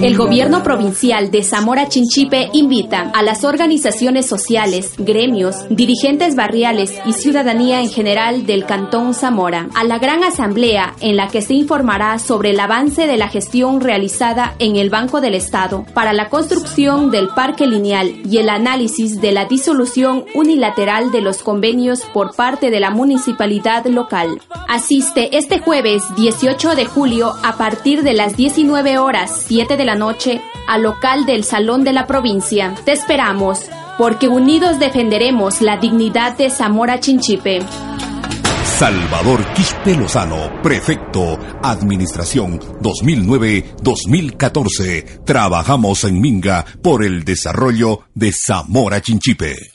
El gobierno provincial de Zamora Chinchipe invita a las organizaciones sociales, gremios, dirigentes barriales y ciudadanía en general del Cantón Zamora a la gran asamblea en la que se informará sobre el avance de la gestión realizada en el Banco del Estado para la construcción del parque lineal y el análisis de la disolución unilateral de los convenios por parte de la municipalidad local. Asiste este jueves 18 de julio a partir de las 19 horas de la noche al local del Salón de la Provincia. Te esperamos, porque unidos defenderemos la dignidad de Zamora Chinchipe. Salvador Quispe Lozano, prefecto, Administración 2009-2014. Trabajamos en Minga por el desarrollo de Zamora Chinchipe.